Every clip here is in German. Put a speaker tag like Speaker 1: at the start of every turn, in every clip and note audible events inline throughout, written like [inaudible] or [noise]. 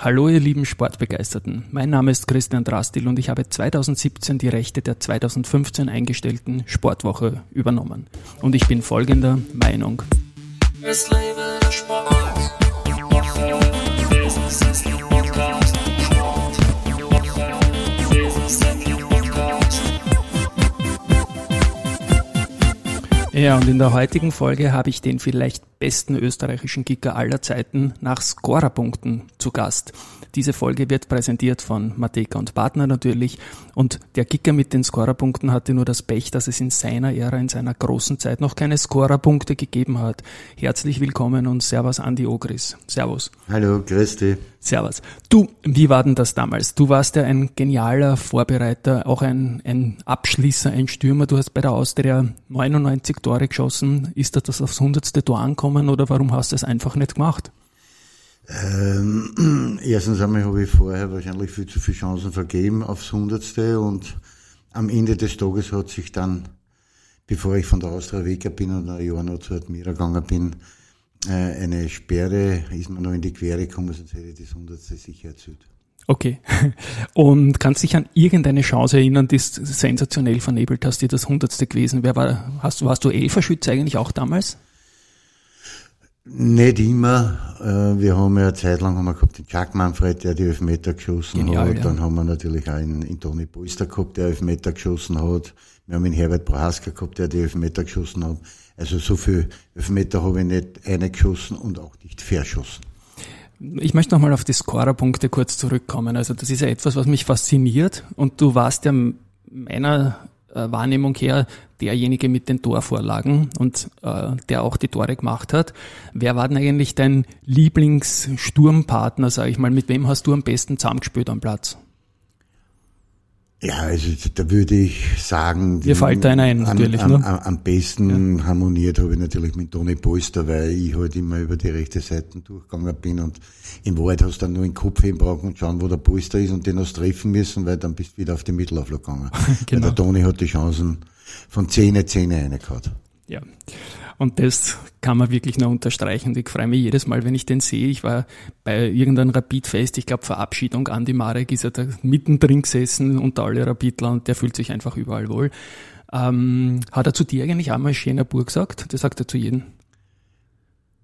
Speaker 1: Hallo ihr lieben Sportbegeisterten, mein Name ist Christian Drastil und ich habe 2017 die Rechte der 2015 eingestellten Sportwoche übernommen. Und ich bin folgender Meinung. Es lebe der Sport. Ja, und in der heutigen Folge habe ich den vielleicht besten österreichischen Kicker aller Zeiten nach Scorerpunkten zu Gast. Diese Folge wird präsentiert von Mateka und Partner natürlich. Und der Kicker mit den Scorerpunkten hatte nur das Pech, dass es in seiner Ära, in seiner großen Zeit noch keine Scorerpunkte gegeben hat. Herzlich willkommen und Servus Andi Ogris. Servus.
Speaker 2: Hallo, grüß dich.
Speaker 1: Servus. Du, wie war denn das damals? Du warst ja ein genialer Vorbereiter, auch ein, ein Abschließer, ein Stürmer. Du hast bei der Austria 99 Tore geschossen. Ist das aufs hundertste Tor angekommen oder warum hast du es einfach nicht gemacht?
Speaker 2: Ähm, [clears throat] erstens einmal habe ich vorher wahrscheinlich viel zu viele Chancen vergeben aufs Hundertste und am Ende des Tages hat sich dann, bevor ich von der Austria weg bin und ein Jahr noch zu Admira gegangen bin, äh, eine Sperre, ist mir noch in die Quere gekommen, sonst hätte ich das Hundertste sicher erzählt.
Speaker 1: Okay. [laughs] Und kannst dich an irgendeine Chance erinnern, die sensationell vernebelt hast, die das Hundertste gewesen wäre? War, hast, warst du Elferschütze eigentlich auch damals?
Speaker 2: Nicht immer. Äh, wir haben ja eine Zeit lang haben wir gehabt den Jack Manfred, der die Elfmeter geschossen Genial, hat. Ja. Dann haben wir natürlich auch einen, einen Toni Polster gehabt, der Elfmeter geschossen hat. Wir haben einen Herbert Brahaska gehabt, der die Elfmeter geschossen hat. Also so viel Elfmeter habe ich nicht eingeschossen und auch nicht verschossen.
Speaker 1: Ich möchte nochmal auf die Scorerpunkte kurz zurückkommen. Also das ist ja etwas, was mich fasziniert und du warst ja meiner äh, Wahrnehmung her derjenige mit den Torvorlagen und äh, der auch die Tore gemacht hat. Wer war denn eigentlich dein Lieblingssturmpartner, sage ich mal? Mit wem hast du am besten zusammengespielt am Platz?
Speaker 2: Ja, also da würde ich sagen,
Speaker 1: Mir fällt einer ein, natürlich.
Speaker 2: Am, ne? am, am besten ja. harmoniert habe ich natürlich mit Toni Polster, weil ich halt immer über die rechte Seite durchgegangen bin und in Wahrheit hast du dann nur den Kopf hinbrauchen und schauen, wo der Polster ist und den hast du treffen müssen, weil dann bist du wieder auf die Mittelauflage gegangen. genau. [laughs] Weil der Toni hat die Chancen von Zähne, Zähne reingehauen.
Speaker 1: Ja. Und das kann man wirklich nur unterstreichen. Und ich freue mich jedes Mal, wenn ich den sehe. Ich war bei irgendeinem Rapid-Fest, ich glaube Verabschiedung, Andi Marek ist ja da mittendrin gesessen unter alle Rapidler und der fühlt sich einfach überall wohl. Ähm, hat er zu dir eigentlich einmal schöner Bur gesagt? Das sagt er zu jedem.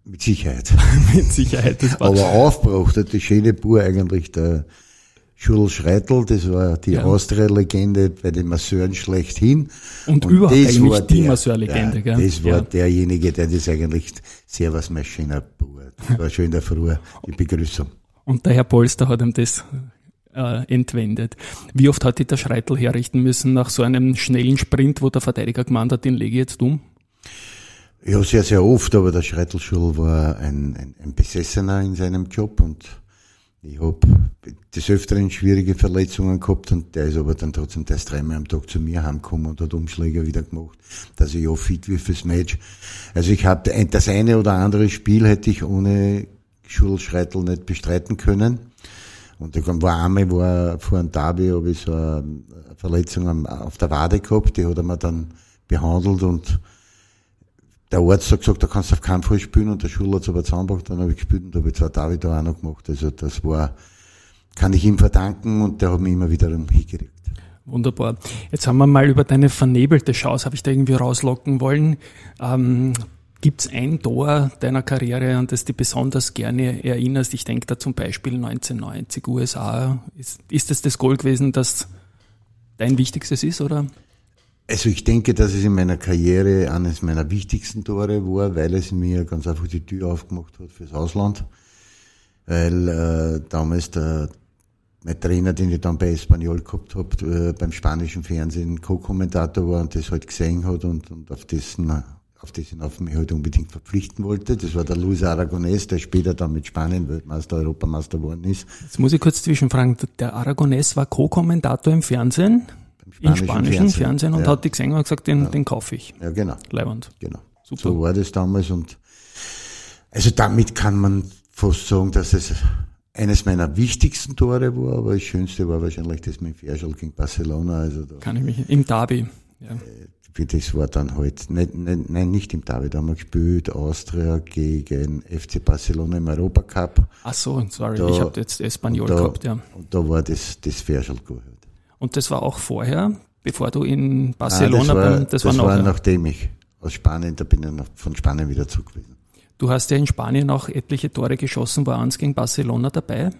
Speaker 2: Mit Sicherheit. [laughs]
Speaker 1: Mit Sicherheit.
Speaker 2: Aber aufbraucht hat die schöne Bur eigentlich der Schudel Schreitel, das war die ja. Austria-Legende bei den Masseuren schlechthin.
Speaker 1: Und, und überhaupt das eigentlich war die Masseur-Legende,
Speaker 2: ja, Das war ja. derjenige, der das eigentlich sehr was mein schöner Das war schon in der Früh die [laughs] Begrüßung.
Speaker 1: Und der Herr Polster hat ihm das äh, entwendet. Wie oft hat die der Schreitel herrichten müssen nach so einem schnellen Sprint, wo der Verteidiger gemeint hat, den lege ich jetzt um?
Speaker 2: Ja, sehr, sehr oft, aber der Schreitelschul war ein, ein, ein Besessener in seinem Job und ich habe des Öfteren schwierige Verletzungen gehabt und der ist aber dann trotzdem der dreimal am Tag zu mir heimgekommen und hat Umschläge wieder gemacht, dass ich ja fit wie fürs Match. Also ich habe das eine oder andere Spiel hätte ich ohne Schulschreitel nicht bestreiten können. Und da war einmal, war vor einem Derby, habe ich so eine Verletzung auf der Wade gehabt, die hat er mir dann behandelt und der Arzt hat gesagt, da kannst du auf keinen Fall spielen und der Schul hat es aber zusammengebracht, dann habe ich gespielt und da habe ich zwei David auch noch gemacht. Also das war, kann ich ihm verdanken und der hat mich immer wieder hingekriegt.
Speaker 1: Wunderbar. Jetzt haben wir mal über deine vernebelte Chance, habe ich da irgendwie rauslocken wollen. Ähm, Gibt es ein Tor deiner Karriere, an das du besonders gerne erinnerst? Ich denke da zum Beispiel 1990 USA. Ist, ist das das Goal gewesen, das dein wichtigstes ist, oder?
Speaker 2: Also ich denke, dass es in meiner Karriere eines meiner wichtigsten Tore war, weil es mir ganz einfach die Tür aufgemacht hat fürs Ausland. Weil äh, damals der mein Trainer, den ich dann bei Espanyol gehabt habe, äh, beim spanischen Fernsehen Co-Kommentator war und das halt gesehen hat und, und auf dessen auf dessen auf mich halt unbedingt verpflichten wollte. Das war der Luis Aragonés, der später dann mit Spanien Weltmeister, Europameister geworden ist.
Speaker 1: Jetzt muss ich kurz zwischenfragen. Der Aragonés war Co-Kommentator im Fernsehen? Im spanischen Fernsehen, Fernsehen und ja. hat die gesehen und gesagt, den, ja. den kaufe ich.
Speaker 2: Ja, genau.
Speaker 1: Leiband.
Speaker 2: Genau. Super. So war das damals und also damit kann man fast sagen, dass es eines meiner wichtigsten Tore war, aber das schönste war wahrscheinlich das mit Ferschel gegen Barcelona. Also
Speaker 1: kann ich mich, im Derby.
Speaker 2: Ja. Äh, das war dann halt, nein, nein, nicht im Derby, da haben wir gespielt, Austria gegen FC Barcelona im Europacup.
Speaker 1: Ach so, sorry, da, ich habe jetzt Espanyol da, gehabt, ja.
Speaker 2: Und da war das, das Verschelgut.
Speaker 1: Und das war auch vorher, bevor du in Barcelona,
Speaker 2: ah, das war,
Speaker 1: beim,
Speaker 2: das, das war, war nachdem ich aus Spanien, da bin ich von Spanien wieder zurück gewesen.
Speaker 1: Du hast ja in Spanien auch etliche Tore geschossen, war eins gegen Barcelona dabei?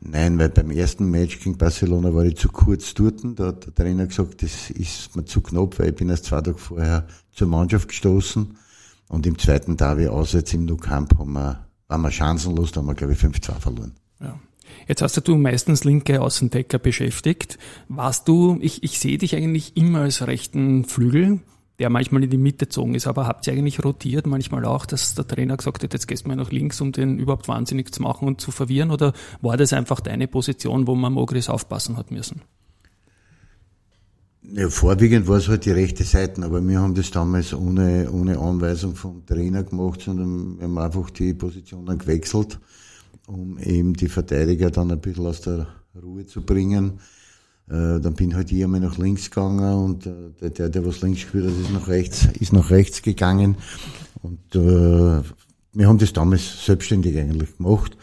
Speaker 2: Nein, weil beim ersten Match gegen Barcelona war ich zu kurz dort. Da hat der Trainer gesagt, das ist mir zu knapp, weil ich bin erst zwei Tage vorher zur Mannschaft gestoßen. Und im zweiten Derby auswärts im Nou Camp haben wir, waren wir chancenlos, da haben wir, glaube ich, 5-2 verloren.
Speaker 1: Ja. Jetzt hast du meistens linke Außendecker beschäftigt. Warst du, ich, ich sehe dich eigentlich immer als rechten Flügel der manchmal in die Mitte gezogen ist. Aber habt ihr eigentlich rotiert manchmal auch, dass der Trainer gesagt hat, jetzt gehst du mal nach links, um den überhaupt wahnsinnig zu machen und zu verwirren? Oder war das einfach deine Position, wo man Mogris aufpassen hat müssen?
Speaker 2: Ja, vorwiegend war es halt die rechte Seite, aber wir haben das damals ohne, ohne Anweisung vom Trainer gemacht, sondern wir haben einfach die Positionen gewechselt, um eben die Verteidiger dann ein bisschen aus der Ruhe zu bringen. Äh, dann bin halt ich einmal nach links gegangen und äh, der, der, der was links gespielt hat, ist nach rechts, ist nach rechts gegangen. Und äh, wir haben das damals selbstständig eigentlich gemacht.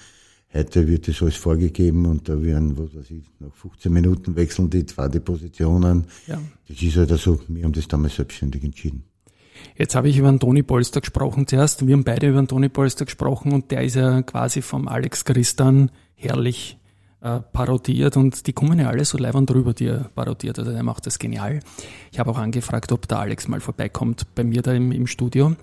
Speaker 2: Heute wird das alles vorgegeben und da werden, was weiß ich, nach 15 Minuten wechseln die zwei die Positionen. Ja. Das ist halt so, wir haben das damals selbstständig entschieden.
Speaker 1: Jetzt habe ich über den Toni Polster gesprochen zuerst. Wir haben beide über den Toni Polster gesprochen und der ist ja quasi vom Alex Christan herrlich äh, parodiert und die kommen ja alle so leibend drüber, die er parodiert. Also der macht das genial. Ich habe auch angefragt, ob der Alex mal vorbeikommt bei mir da im, im Studio.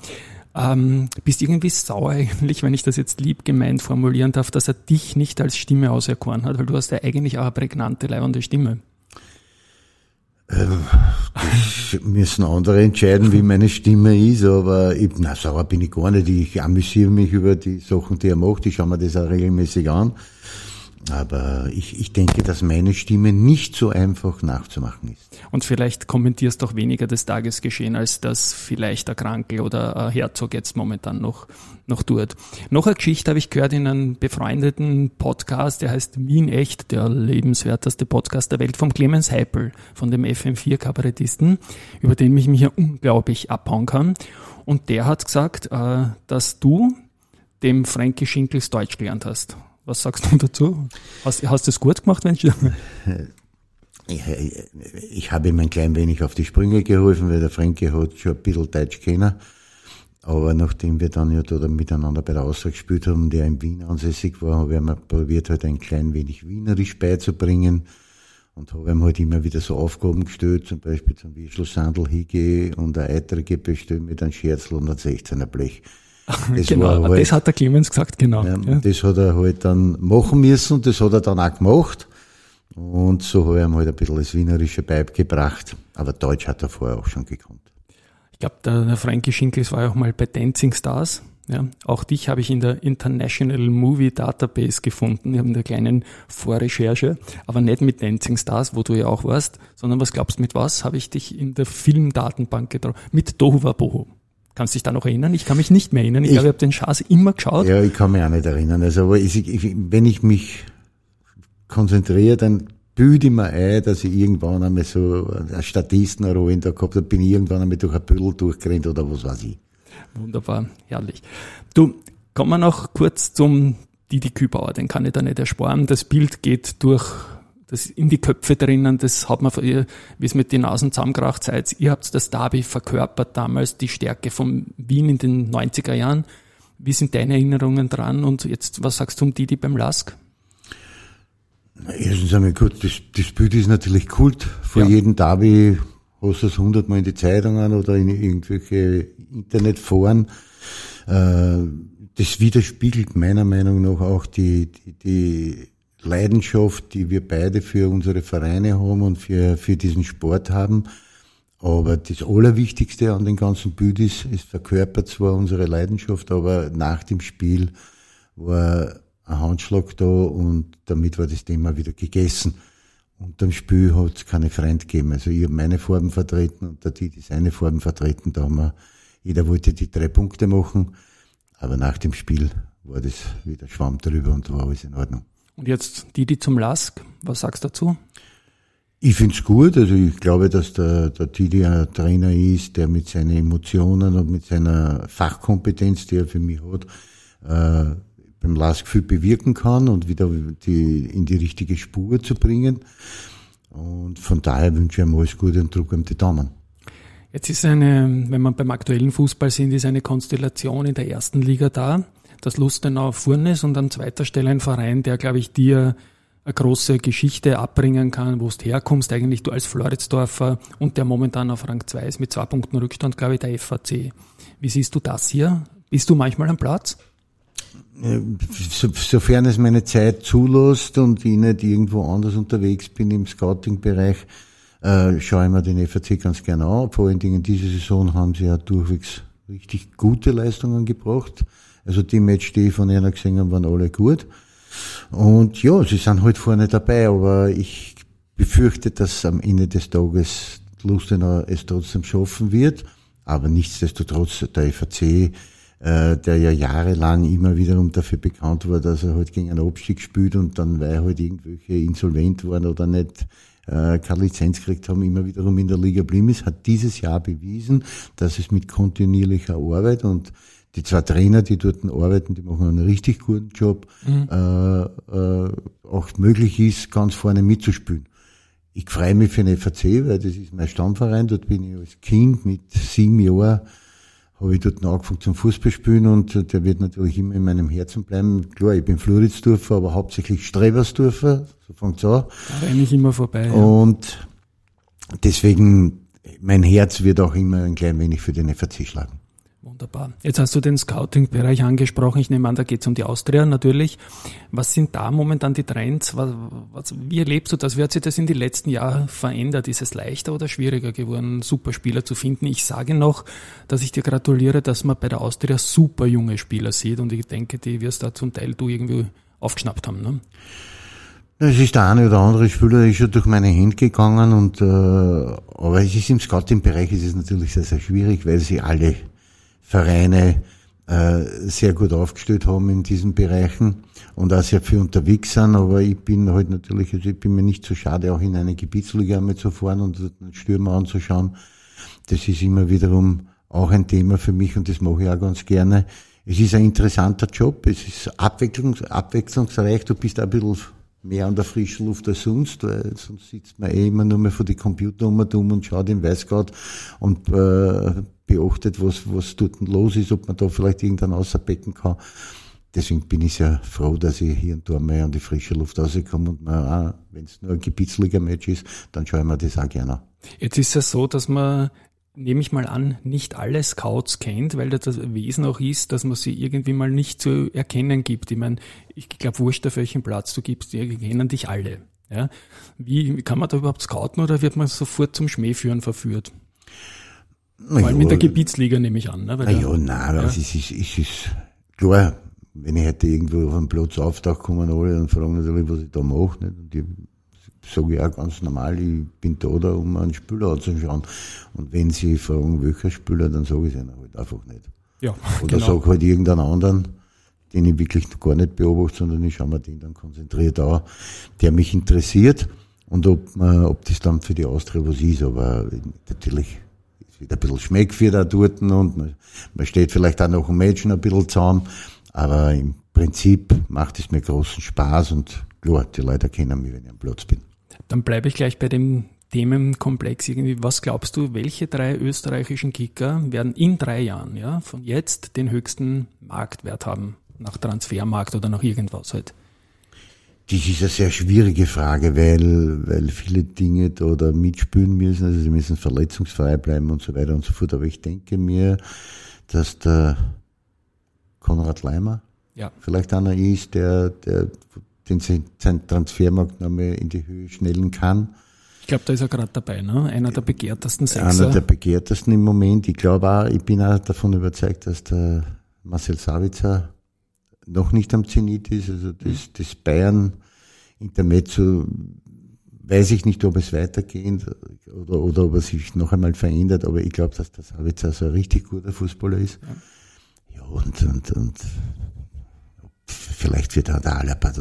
Speaker 1: Ähm, bist irgendwie sauer eigentlich, wenn ich das jetzt lieb gemeint formulieren darf, dass er dich nicht als Stimme auserkoren hat, weil du hast ja eigentlich auch eine prägnante, leibende Stimme.
Speaker 2: Ähm, das müssen andere entscheiden, wie meine Stimme ist, aber ich, na, sauer bin ich gar nicht. Ich amüsiere mich über die Sachen, die er macht. Ich schaue mir das auch regelmäßig an. Aber ich, ich denke, dass meine Stimme nicht so einfach nachzumachen ist.
Speaker 1: Und vielleicht kommentierst du auch weniger das Tagesgeschehen, als das vielleicht der Kranke oder ein Herzog jetzt momentan noch, noch tut. Noch eine Geschichte habe ich gehört in einem befreundeten Podcast, der heißt Wien Echt, der lebenswerteste Podcast der Welt, vom Clemens Heipel, von dem FM4-Kabarettisten, über den ich mich ja unglaublich abhauen kann. Und der hat gesagt, äh, dass du dem Frankie Schinkels Deutsch gelernt hast. Was sagst du dazu? Hast, hast du es gut gemacht, wenn ich
Speaker 2: ich, ich habe ihm ein klein wenig auf die Sprünge geholfen, weil der Franke hat schon ein bisschen Deutsch kennen. Aber nachdem wir dann ja da miteinander bei der Aussage gespielt haben, der in Wien ansässig war, habe ich mir probiert, halt ein klein wenig Wienerisch beizubringen und habe ihm halt immer wieder so Aufgaben gestellt, zum Beispiel zum Wischl Sandel hingehe und eine Eitrige bestellen mit einem Scherzl und einem 16er Blech.
Speaker 1: Das [laughs] genau, halt, das hat der Clemens gesagt, genau. Ja,
Speaker 2: ja. Das hat er halt dann machen müssen und das hat er dann auch gemacht. Und so habe ich ihm halt ein bisschen das wienerische beigebracht. Aber Deutsch hat er vorher auch schon gekonnt.
Speaker 1: Ich glaube, der, der Frankie Schinkels war ja auch mal bei Dancing Stars. Ja, auch dich habe ich in der International Movie Database gefunden. Wir haben eine kleine Vorrecherche, aber nicht mit Dancing Stars, wo du ja auch warst, sondern was glaubst du, mit was habe ich dich in der Filmdatenbank getroffen? Mit Dohuwa Bohu. Kannst du dich da noch erinnern? Ich kann mich nicht mehr erinnern. Ich, ich glaube, ich habe den Schaß immer geschaut.
Speaker 2: Ja, ich kann mich auch nicht erinnern. Also, aber ich, ich, wenn ich mich konzentriere, dann büde ich mir ein, dass ich irgendwann einmal so eine Statistenrolle da gehabt habe, bin ich irgendwann einmal durch ein Büdel durchgerannt oder was weiß ich.
Speaker 1: Wunderbar, herrlich. Du, kommen wir noch kurz zum Didi Kübauer, den kann ich da nicht ersparen. Das Bild geht durch das in die Köpfe drinnen, das hat man, wie es mit den Nasen zusammengebracht seid. Ihr habt das Derby verkörpert damals, die Stärke von Wien in den 90er Jahren. Wie sind deine Erinnerungen dran? Und jetzt, was sagst du um Didi beim Lask?
Speaker 2: Erstens einmal gut, das, das Bild ist natürlich Kult. Vor ja. jedem Derby hast du es hundertmal in die Zeitungen oder in irgendwelche Internetforen. Äh, das widerspiegelt meiner Meinung nach auch die, die, die Leidenschaft, die wir beide für unsere Vereine haben und für, für diesen Sport haben. Aber das Allerwichtigste an den ganzen Bild ist, es verkörpert zwar unsere Leidenschaft, aber nach dem Spiel war ein Handschlag da und damit war das Thema wieder gegessen. Und am Spiel hat es keine Freund gegeben. Also ich habe meine Farben vertreten und der Titi seine Farben vertreten. Da haben wir, jeder wollte die drei Punkte machen, aber nach dem Spiel war das wieder Schwamm drüber und war alles in Ordnung.
Speaker 1: Und jetzt Didi zum Lask, was sagst du dazu?
Speaker 2: Ich finde es gut. Also ich glaube, dass der, der Tidi ein Trainer ist, der mit seinen Emotionen und mit seiner Fachkompetenz, die er für mich hat, äh, beim Lask viel bewirken kann und wieder die, in die richtige Spur zu bringen. Und von daher wünsche ich ihm alles Gute und drücke ihm die Daumen.
Speaker 1: Jetzt ist eine, wenn man beim aktuellen Fußball sind, ist eine Konstellation in der ersten Liga da. Das Lustenau Furnes und an zweiter Stelle ein Verein, der, glaube ich, dir eine große Geschichte abbringen kann, wo du herkommst, eigentlich du als Floridsdorfer und der momentan auf Rang 2 ist mit zwei Punkten Rückstand, glaube ich, der FAC. Wie siehst du das hier? Bist du manchmal am Platz?
Speaker 2: So, sofern es meine Zeit zulässt und ich nicht irgendwo anders unterwegs bin im Scouting-Bereich, äh, schaue ich mir den FAC ganz gerne an. Vor allen Dingen diese Saison haben sie ja durchwegs richtig gute Leistungen gebracht. Also die Match, die ich von ihnen gesehen habe, waren alle gut. Und ja, sie sind halt vorne dabei, aber ich befürchte, dass am Ende des Tages Lustenau es trotzdem schaffen wird. Aber nichtsdestotrotz, der FAC äh, der ja jahrelang immer wiederum dafür bekannt war, dass er halt gegen einen Abstieg spielt und dann, weil halt irgendwelche insolvent waren oder nicht äh, keine Lizenz gekriegt haben, immer wiederum in der Liga blieben ist, hat dieses Jahr bewiesen, dass es mit kontinuierlicher Arbeit und die zwei Trainer, die dort arbeiten, die machen einen richtig guten Job, mhm. äh, äh, auch möglich ist, ganz vorne mitzuspielen. Ich freue mich für den FAC, weil das ist mein Stammverein. Dort bin ich als Kind mit sieben Jahren habe ich dort angefangen zum Fußballspielen und der wird natürlich immer in meinem Herzen bleiben. Klar, ich bin Floridsdorfer, aber hauptsächlich Strebersdorfer, so fängt's an.
Speaker 1: Da renne ich immer vorbei.
Speaker 2: Ja. Und deswegen, mein Herz wird auch immer ein klein wenig für den FAC schlagen.
Speaker 1: Wunderbar. Jetzt hast du den Scouting-Bereich angesprochen. Ich nehme an, da geht es um die Austria natürlich. Was sind da momentan die Trends? Was, was, wie erlebst du das? Wie hat sich das in den letzten Jahren verändert? Ist es leichter oder schwieriger geworden, Superspieler zu finden? Ich sage noch, dass ich dir gratuliere, dass man bei der Austria super junge Spieler sieht und ich denke, die wirst da zum Teil du irgendwie aufgeschnappt haben. Ne?
Speaker 2: Es ist der eine oder andere Spieler der ist schon durch meine Hände gegangen und äh, aber es ist im Scouting-Bereich ist es natürlich sehr, sehr schwierig, weil sie alle Vereine äh, sehr gut aufgestellt haben in diesen Bereichen und auch sehr viel unterwegs sind. Aber ich bin halt natürlich, also ich bin mir nicht so schade, auch in eine Gebietsliga einmal zu fahren und einen Stürmer anzuschauen. Das ist immer wiederum auch ein Thema für mich und das mache ich auch ganz gerne. Es ist ein interessanter Job, es ist abwechslungs abwechslungsreich, du bist ein bisschen mehr an der frischen Luft als sonst, weil sonst sitzt man eh immer nur mehr vor die Computer um und schaut im Weißgott und äh, beachtet, was, was dort los ist, ob man da vielleicht irgendwann außerbecken kann. Deswegen bin ich sehr froh, dass ich hier und da mal an die frische Luft rauskomme und wenn es nur ein Gebietsliga-Match ist, dann schaue ich mir das auch gerne an.
Speaker 1: Jetzt ist es so, dass man nehme ich mal an, nicht alle Scouts kennt, weil das Wesen auch ist, dass man sie irgendwie mal nicht zu erkennen gibt. Ich meine, ich glaube, wurscht auf welchen Platz du gibst, die kennen dich alle. Ja? Wie kann man da überhaupt scouten oder wird man sofort zum Schmähführen verführt? Vor allem in der Gebietsliga nehme ich an. Ne?
Speaker 2: Weil ja, nein, ja. es ist, es ist, ist klar, wenn ich heute irgendwo auf einem Platz auftauche, kommen alle und fragen natürlich, was ich da mache. Nicht? Und ich sage auch ganz normal, ich bin da, da um einen Spieler anzuschauen. Und wenn sie fragen, welcher Spieler, dann sage ich es ihnen halt einfach nicht. Ja, Oder genau. sage halt irgendeinen anderen, den ich wirklich gar nicht beobachte, sondern ich schaue mir den dann konzentriert an, der mich interessiert. Und ob, äh, ob das dann für die Austria was ist, aber natürlich ist ein bisschen Schmeck für da dort und man, man steht vielleicht auch noch ein Mädchen ein bisschen zusammen, aber im Prinzip macht es mir großen Spaß und klar, die Leute kennen mich, wenn ich am Platz bin.
Speaker 1: Dann bleibe ich gleich bei dem Themenkomplex irgendwie. Was glaubst du, welche drei österreichischen Kicker werden in drei Jahren, ja, von jetzt den höchsten Marktwert haben? Nach Transfermarkt oder nach irgendwas halt?
Speaker 2: Das ist eine sehr schwierige Frage, weil, weil viele Dinge da, da mitspielen müssen. Also sie müssen verletzungsfrei bleiben und so weiter und so fort. Aber ich denke mir, dass der Konrad Leimer ja. vielleicht einer ist, der, der den sein Transfermarkt nochmal in die Höhe schnellen kann.
Speaker 1: Ich glaube, da ist er gerade dabei, ne? Einer der begehrtesten Sechser.
Speaker 2: Einer der begehrtesten im Moment. Ich glaube auch, ich bin auch davon überzeugt, dass der Marcel Savitzer noch nicht am Zenit ist. Also das, mhm. das Bayern Intermezzo weiß ich nicht, ob es weitergeht oder, oder ob er sich noch einmal verändert, aber ich glaube, dass der Savitzer so ein richtig guter Fußballer ist. Ja, ja und, und, und vielleicht wird auch der Alaba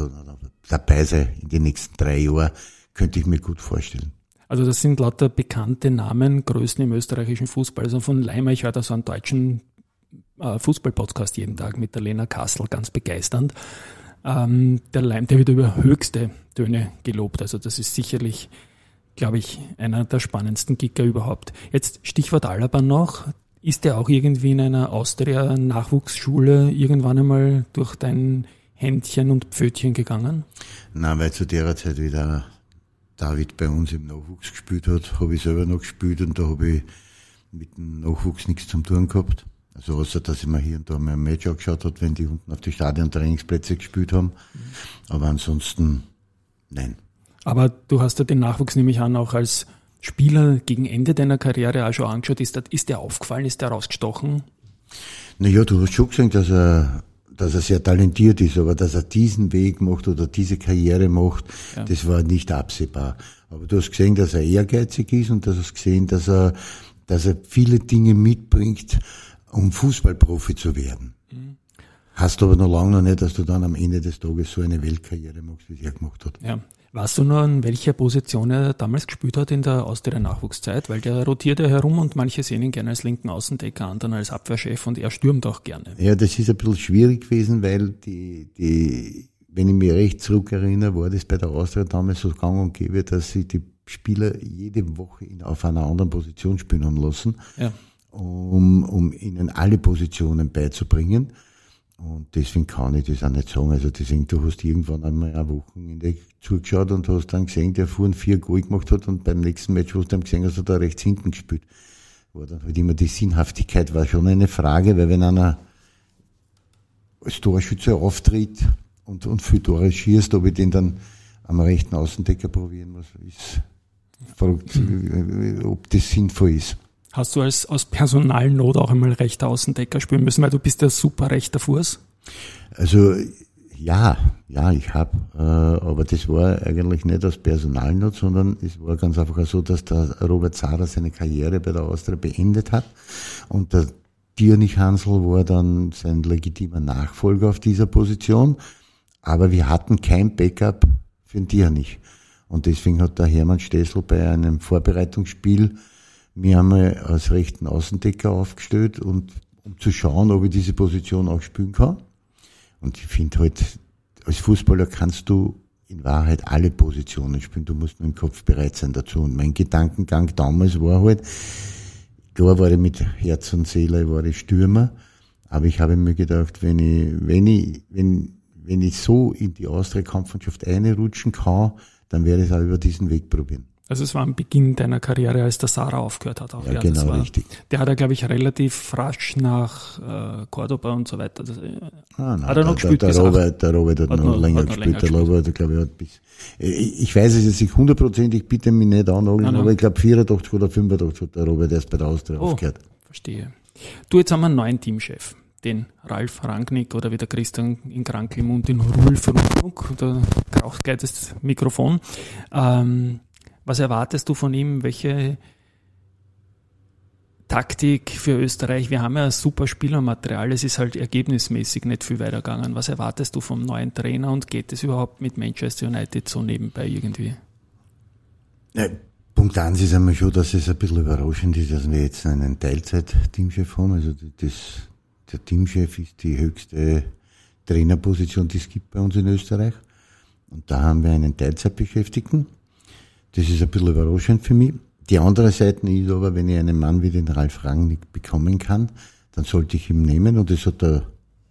Speaker 2: dabei sein in den nächsten drei Jahren, könnte ich mir gut vorstellen.
Speaker 1: Also das sind lauter bekannte Namen, Größen im österreichischen Fußball. Also von Leimer, ich höre da so einen deutschen äh, Fußball-Podcast jeden Tag mit der Lena Kassel, ganz begeisternd. Ähm, der Leim, der wird über höchste Töne gelobt. Also das ist sicherlich, glaube ich, einer der spannendsten Kicker überhaupt. Jetzt Stichwort Alaba noch. Ist der auch irgendwie in einer Austria-Nachwuchsschule irgendwann einmal durch dein Händchen und Pfötchen gegangen?
Speaker 2: Nein, weil zu der Zeit wieder David bei uns im Nachwuchs gespielt hat, habe ich selber noch gespielt und da habe ich mit dem Nachwuchs nichts zum tun gehabt. Also außer, dass ich mir hier und da mal ein Match angeschaut habe, wenn die unten auf die Stadion-Trainingsplätze gespielt haben. Aber ansonsten, nein.
Speaker 1: Aber du hast ja den Nachwuchs nämlich an auch als Spieler gegen Ende deiner Karriere auch schon angeschaut. Ist der, ist der aufgefallen? Ist der rausgestochen?
Speaker 2: Naja, du hast schon gesagt, dass er, dass er sehr talentiert ist, aber dass er diesen Weg macht oder diese Karriere macht, ja. das war nicht absehbar. Aber du hast gesehen, dass er ehrgeizig ist und du hast gesehen, dass er, dass er viele Dinge mitbringt, um Fußballprofi zu werden. Mhm. Hast aber noch lange noch nicht, dass du dann am Ende des Tages so eine Weltkarriere machst, wie er gemacht hat.
Speaker 1: Ja. Weißt du noch, in welcher Position er damals gespielt hat in der Austria Nachwuchszeit? Weil der rotiert ja herum und manche sehen ihn gerne als linken Außendecker, anderen als Abwehrchef und er stürmt auch gerne.
Speaker 2: Ja, das ist ein bisschen schwierig gewesen, weil die, die, wenn ich mich recht zurückerinnere, war das bei der Austria damals so gang und gäbe, dass sie die Spieler jede Woche auf einer anderen Position spielen haben lassen. Ja um, um ihnen alle Positionen beizubringen. Und deswegen kann ich das auch nicht sagen. Also deswegen, du hast irgendwann einmal eine Wochenende zugeschaut und hast dann gesehen, der vorhin vier Goal gemacht hat und beim nächsten Match hast du dann gesehen, dass er da rechts hinten gespielt. War dann halt immer die Sinnhaftigkeit war schon eine Frage, weil wenn einer als Torschütze auftritt und, und viel Tore schießt, ob ich den dann am rechten Außendecker probieren muss, ist verrückt, ob das sinnvoll ist.
Speaker 1: Hast du als aus Personalnot auch einmal rechter Außendecker spielen müssen, weil du bist ja super rechter Fuß?
Speaker 2: Also ja, ja, ich habe, äh, aber das war eigentlich nicht aus Personalnot, sondern es war ganz einfach so, dass der Robert Zara seine Karriere bei der Austria beendet hat und der Dirnich Hansel war dann sein legitimer Nachfolger auf dieser Position, aber wir hatten kein Backup für den Dirnich. Und deswegen hat der Hermann Stessel bei einem Vorbereitungsspiel mir einmal als rechten Außendecker aufgestellt und um zu schauen, ob ich diese Position auch spielen kann. Und ich finde halt, als Fußballer kannst du in Wahrheit alle Positionen spielen. Du musst nur im Kopf bereit sein dazu. Und mein Gedankengang damals war halt, klar war ich mit Herz und Seele, war ich Stürmer. Aber ich habe mir gedacht, wenn ich, wenn ich, wenn, wenn ich so in die Austria-Kampfmannschaft einrutschen kann, dann werde ich es auch über diesen Weg probieren.
Speaker 1: Also es war am Beginn deiner Karriere, als der Sarah aufgehört hat. Auch.
Speaker 2: Ja, ja genau, war, richtig.
Speaker 1: Der hat er, glaube ich, relativ rasch nach äh, Cordoba und so weiter. Das,
Speaker 2: äh, ah, nein, hat er noch der, gespielt? Der, der, Robert, der Robert hat, hat noch, noch, länger hat gespielt. Länger der Robert, glaube ich, hat bis... Ich, ich weiß es jetzt nicht hundertprozentig, bitte mich nicht annageln, aber ich glaube 84 oder 85 hat der Robert erst bei der Austria oh, aufgehört.
Speaker 1: verstehe. Du, jetzt haben wir einen neuen Teamchef den Ralf Rangnick oder wie der Christian in Krankelmund den Rulf Rundfunk, da braucht gleich das Mikrofon. Ähm, was erwartest du von ihm? Welche Taktik für Österreich? Wir haben ja super Spielermaterial. Es ist halt ergebnismäßig nicht viel weitergegangen. Was erwartest du vom neuen Trainer und geht es überhaupt mit Manchester United so nebenbei irgendwie?
Speaker 2: Ja, Punkt eins ist einmal schon, dass es ein bisschen überraschend ist, dass wir jetzt einen Teilzeit-Teamchef haben. Also das, der Teamchef ist die höchste Trainerposition, die es gibt bei uns in Österreich. Und da haben wir einen Teilzeitbeschäftigten. Das ist ein bisschen überraschend für mich. Die andere Seite ist aber, wenn ich einen Mann wie den Ralf Rangnick bekommen kann, dann sollte ich ihn nehmen und das hat der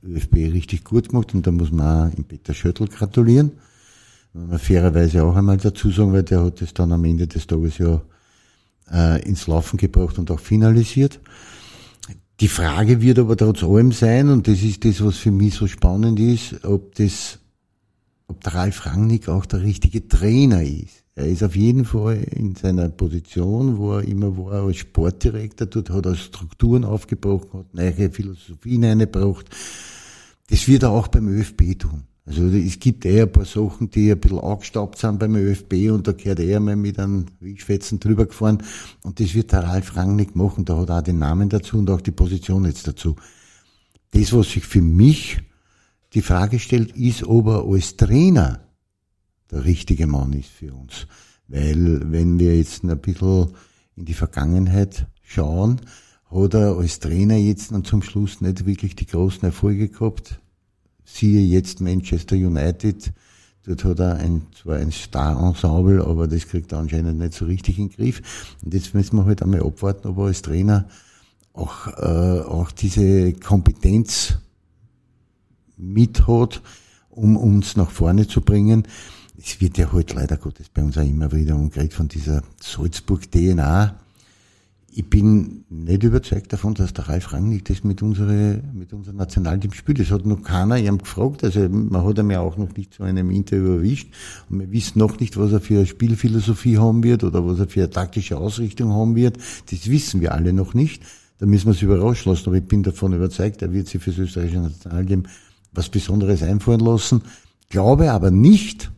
Speaker 2: ÖFB richtig gut gemacht und da muss man auch im Peter Schöttl gratulieren. Muss man fairerweise auch einmal dazu sagen, weil der hat es dann am Ende des Tages ja äh, ins Laufen gebracht und auch finalisiert. Die Frage wird aber trotz allem sein, und das ist das, was für mich so spannend ist, ob das, ob der Ralf Rangnick auch der richtige Trainer ist. Er ist auf jeden Fall in seiner Position, wo er immer war als Sportdirektor, dort hat er Strukturen aufgebrochen, hat neue Philosophien eingebracht. Das wird er auch beim ÖFB tun. Also es gibt eher ein paar Sachen, die ein bisschen angestaubt sind beim ÖFB und da gehört er mal mit einem Wegschwätzen drüber gefahren und das wird der Ralf Rangnick machen, da hat er auch den Namen dazu und auch die Position jetzt dazu. Das, was sich für mich die Frage stellt, ist, ob er als Trainer der richtige Mann ist für uns. Weil wenn wir jetzt ein bisschen in die Vergangenheit schauen, hat er als Trainer jetzt dann zum Schluss nicht wirklich die großen Erfolge gehabt. Siehe jetzt Manchester United, dort hat er ein, zwar ein Star-Ensemble, aber das kriegt er anscheinend nicht so richtig in den Griff. Und jetzt müssen wir halt einmal abwarten, ob er als Trainer auch, äh, auch diese Kompetenz mit hat, um uns nach vorne zu bringen. Es wird ja heute leider Gottes bei uns auch immer wieder umgeredet von dieser Salzburg-DNA. Ich bin nicht überzeugt davon, dass der Ralf Rangnick das mit unsere, mit unserem Nationalteam spielt. Das hat noch keiner ihm gefragt. Also man hat ihn ja auch noch nicht zu einem Interview erwischt. Und wir wissen noch nicht, was er für eine Spielphilosophie haben wird oder was er für eine taktische Ausrichtung haben wird. Das wissen wir alle noch nicht. Da müssen wir es überraschen lassen. Aber ich bin davon überzeugt, er wird sich für das österreichische Nationalteam was Besonderes einfallen lassen. Glaube aber nicht,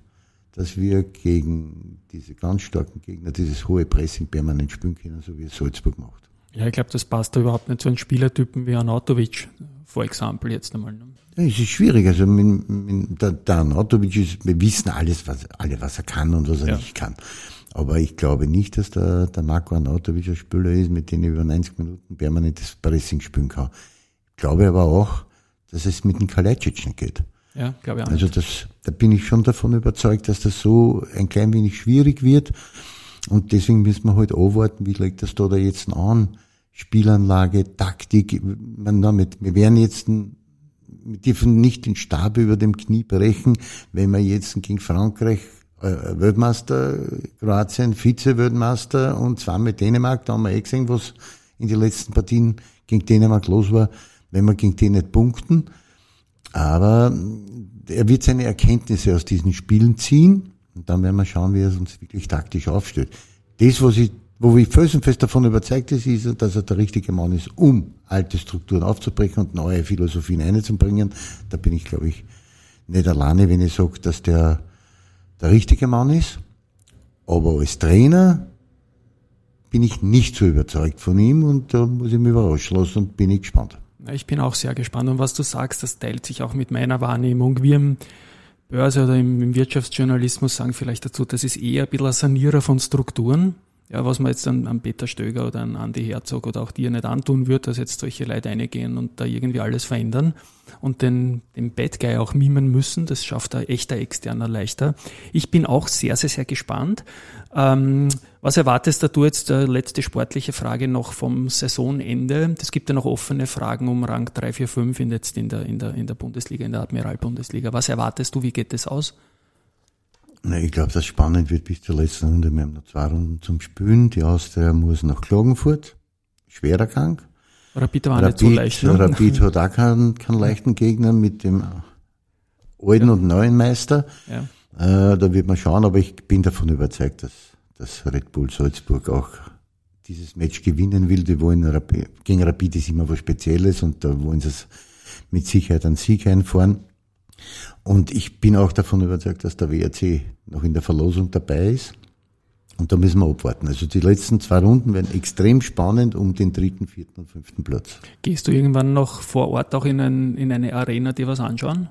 Speaker 2: dass wir gegen diese ganz starken Gegner dieses hohe Pressing permanent spielen können, so wie es Salzburg macht.
Speaker 1: Ja, ich glaube, das passt da überhaupt nicht zu einem Spielertypen wie Anatovic, vor Exempel jetzt einmal. Ne?
Speaker 2: Ja, es ist schwierig. Also mit, mit, der, der Anatovic ist, wir wissen alles, was, alle, was er kann und was er ja. nicht kann. Aber ich glaube nicht, dass der, der Marco Anatovic ein Spieler ist, mit dem ich über 90 Minuten permanentes Pressing spielen kann. Ich glaube aber auch, dass es mit dem Kalajdzic nicht geht.
Speaker 1: Ja, glaube ich auch.
Speaker 2: Also das, da bin ich schon davon überzeugt, dass das so ein klein wenig schwierig wird. Und deswegen müssen wir halt abwarten, wie legt das da, jetzt an? Spielanlage, Taktik. Man, damit, wir werden jetzt, wir dürfen nicht den Stab über dem Knie brechen, wenn wir jetzt gegen Frankreich äh, Weltmeister, Kroatien, Vize-Weltmeister und zwar mit Dänemark, da haben wir eh gesehen, was in den letzten Partien gegen Dänemark los war, wenn wir gegen die nicht punkten, aber er wird seine Erkenntnisse aus diesen Spielen ziehen und dann werden wir schauen, wie er es uns wirklich taktisch aufstellt. Das, was ich, wo ich felsenfest davon überzeugt ist, ist, dass er der richtige Mann ist, um alte Strukturen aufzubrechen und neue Philosophien einzubringen. Da bin ich, glaube ich, nicht alleine, wenn ich sage, dass der der richtige Mann ist. Aber als Trainer bin ich nicht so überzeugt von ihm und da muss ich mich überraschen lassen und bin ich gespannt.
Speaker 1: Ich bin auch sehr gespannt und was du sagst, das teilt sich auch mit meiner Wahrnehmung. Wir im Börse oder im, Wirtschaftsjournalismus sagen vielleicht dazu, das ist eher ein bisschen ein Sanierer von Strukturen. Ja, was man jetzt an, Peter Stöger oder an Andy Herzog oder auch dir nicht antun wird, dass jetzt solche Leute reingehen und da irgendwie alles verändern und den, den Bad Guy auch mimen müssen. Das schafft ein echter Externer leichter. Ich bin auch sehr, sehr, sehr gespannt. Ähm, was erwartest du jetzt, äh, letzte sportliche Frage noch vom Saisonende? Es gibt ja noch offene Fragen um Rang 3, 4, 5 in, jetzt in, der, in, der, in der Bundesliga, in der Admiral-Bundesliga. Was erwartest du? Wie geht es aus?
Speaker 2: Na, ich glaube, das spannend wird bis zur letzten Runde. Wir haben noch zwei Runden zum Spülen. Die Austria muss nach Klagenfurt. Schwerer Gang.
Speaker 1: Rapid war Rapid, nicht so leicht. Ne?
Speaker 2: Rapid hat auch keinen, keinen leichten Gegner mit dem alten ja. und neuen Meister. Ja. Äh, da wird man schauen, aber ich bin davon überzeugt, dass, dass Red Bull Salzburg auch dieses Match gewinnen will. Die wollen Rapid, gegen Rapid ist immer was Spezielles und da wollen sie es mit Sicherheit einen Sieg einfahren. Und ich bin auch davon überzeugt, dass der WRC noch in der Verlosung dabei ist. Und da müssen wir abwarten. Also die letzten zwei Runden werden extrem spannend um den dritten, vierten und fünften Platz.
Speaker 1: Gehst du irgendwann noch vor Ort auch in, ein, in eine Arena dir was anschauen?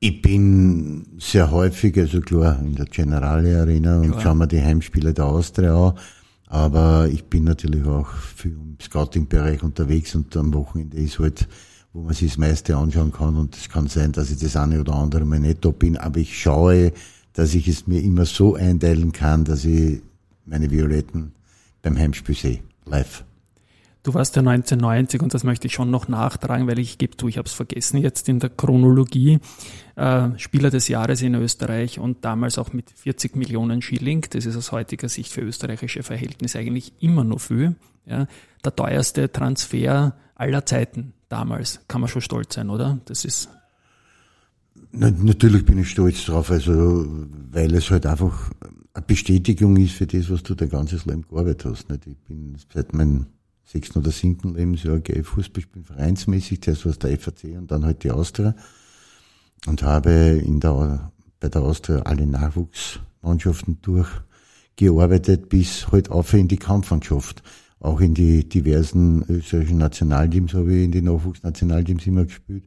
Speaker 2: Ich bin sehr häufig, also klar, in der Generale Arena und klar. schauen wir die Heimspiele der Austria an. Aber ich bin natürlich auch für im Scouting-Bereich unterwegs und am Wochenende ist halt wo man sich das meiste anschauen kann. Und es kann sein, dass ich das eine oder andere mal nicht da bin, aber ich schaue, dass ich es mir immer so einteilen kann, dass ich meine Violetten beim Heimspiel sehe, live.
Speaker 1: Du warst ja 1990 und das möchte ich schon noch nachtragen, weil ich gebe du, ich habe es vergessen jetzt in der Chronologie, äh, Spieler des Jahres in Österreich und damals auch mit 40 Millionen Schilling. Das ist aus heutiger Sicht für österreichische Verhältnisse eigentlich immer noch viel. Ja. Der teuerste Transfer aller Zeiten damals. Kann man schon stolz sein, oder? Das ist.
Speaker 2: Na, natürlich bin ich stolz drauf, also, weil es halt einfach eine Bestätigung ist für das, was du dein ganzes Leben gearbeitet hast. Nicht? Ich bin seit meinem sechsten oder siebten Lebensjahr gehe Fußball spielen, vereinsmäßig, zuerst war es der FAC und dann halt die Austria. Und habe in der, bei der Austria alle Nachwuchsmannschaften durchgearbeitet bis halt auf in die Kampfmannschaft auch in die diversen österreichischen Nationalteams habe ich in die Nachwuchsnationalteams immer gespielt.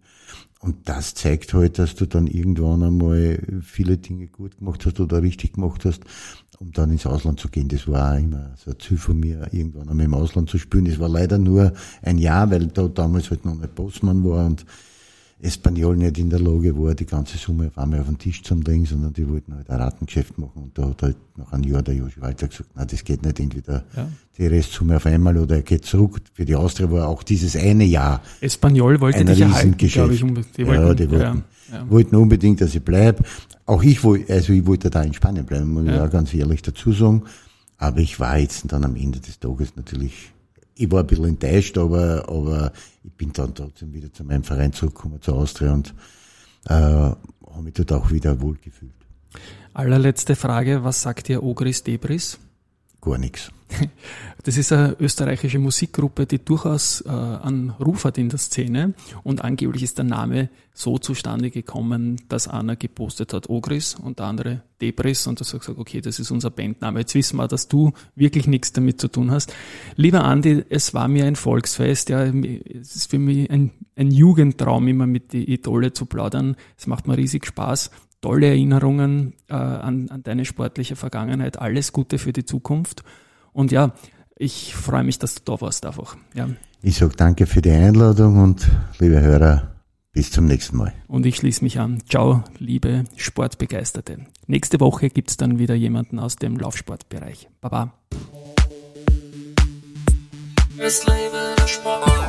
Speaker 2: und das zeigt halt, dass du dann irgendwann einmal viele Dinge gut gemacht hast oder richtig gemacht hast, um dann ins Ausland zu gehen. Das war immer so ein Ziel von mir, irgendwann einmal im Ausland zu spielen. Das war leider nur ein Jahr, weil da damals halt noch nicht Bossmann war und Espanyol nicht in der Lage war, die ganze Summe auf einmal auf den Tisch zu legen, sondern die wollten halt ein Ratengeschäft machen. Und da hat halt nach einem Jahr der Joshi Walter gesagt, na, das geht nicht entweder ja. die Restsumme auf einmal oder er geht zurück. Für die Austria war auch dieses eine Jahr.
Speaker 1: Espanyol wollte dich erhalten, glaube ich. Um,
Speaker 2: die wollten, ja, die wollten, ja. wollten unbedingt, dass ich bleibe. Auch ich wollte, also ich wollte da in Spanien bleiben, muss ich auch ganz ehrlich dazu sagen. Aber ich war jetzt dann am Ende des Tages natürlich ich war ein bisschen enttäuscht, aber, aber ich bin dann trotzdem wieder zu meinem Verein zurückgekommen, zur Austria und äh, habe mich dort auch wieder wohlgefühlt.
Speaker 1: Allerletzte Frage, was sagt dir Ogris Debris?
Speaker 2: Gar nichts. [laughs]
Speaker 1: Das ist eine österreichische Musikgruppe, die durchaus äh, einen Ruf hat in der Szene und angeblich ist der Name so zustande gekommen, dass einer gepostet hat Ogris und der andere Debris und das hat gesagt, okay, das ist unser Bandname. Jetzt wissen wir, dass du wirklich nichts damit zu tun hast. Lieber Andi, es war mir ein Volksfest, ja, es ist für mich ein, ein Jugendtraum, immer mit die Idole zu plaudern. Es macht mir riesig Spaß tolle Erinnerungen äh, an, an deine sportliche Vergangenheit. Alles Gute für die Zukunft. Und ja, ich freue mich, dass du da warst einfach. Ja.
Speaker 2: Ich sage danke für die Einladung und liebe Hörer, bis zum nächsten Mal.
Speaker 1: Und ich schließe mich an. Ciao, liebe Sportbegeisterte. Nächste Woche gibt's dann wieder jemanden aus dem Laufsportbereich. Baba. Es lebe der Sport.